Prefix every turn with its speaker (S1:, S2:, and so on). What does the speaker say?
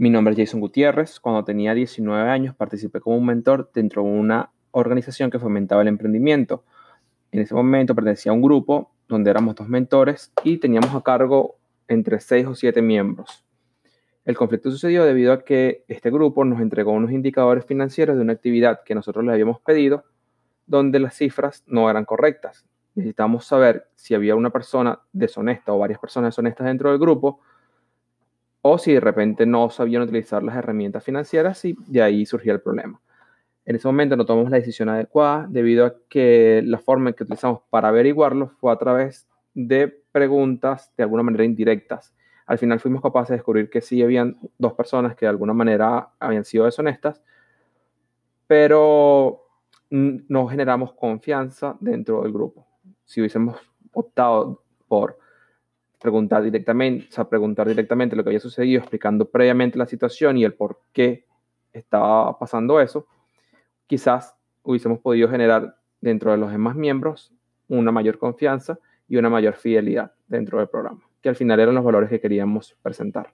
S1: Mi nombre es Jason Gutiérrez. Cuando tenía 19 años participé como un mentor dentro de una organización que fomentaba el emprendimiento. En ese momento pertenecía a un grupo donde éramos dos mentores y teníamos a cargo entre seis o siete miembros. El conflicto sucedió debido a que este grupo nos entregó unos indicadores financieros de una actividad que nosotros le habíamos pedido, donde las cifras no eran correctas. Necesitábamos saber si había una persona deshonesta o varias personas deshonestas dentro del grupo, o si de repente no sabían utilizar las herramientas financieras y de ahí surgía el problema. En ese momento no tomamos la decisión adecuada debido a que la forma en que utilizamos para averiguarlo fue a través de preguntas de alguna manera indirectas al final fuimos capaces de descubrir que sí habían dos personas que de alguna manera habían sido deshonestas, pero no generamos confianza dentro del grupo. Si hubiésemos optado por preguntar directamente, o sea, preguntar directamente lo que había sucedido, explicando previamente la situación y el por qué estaba pasando eso, quizás hubiésemos podido generar dentro de los demás miembros una mayor confianza y una mayor fidelidad dentro del programa que al final eran los valores que queríamos presentar.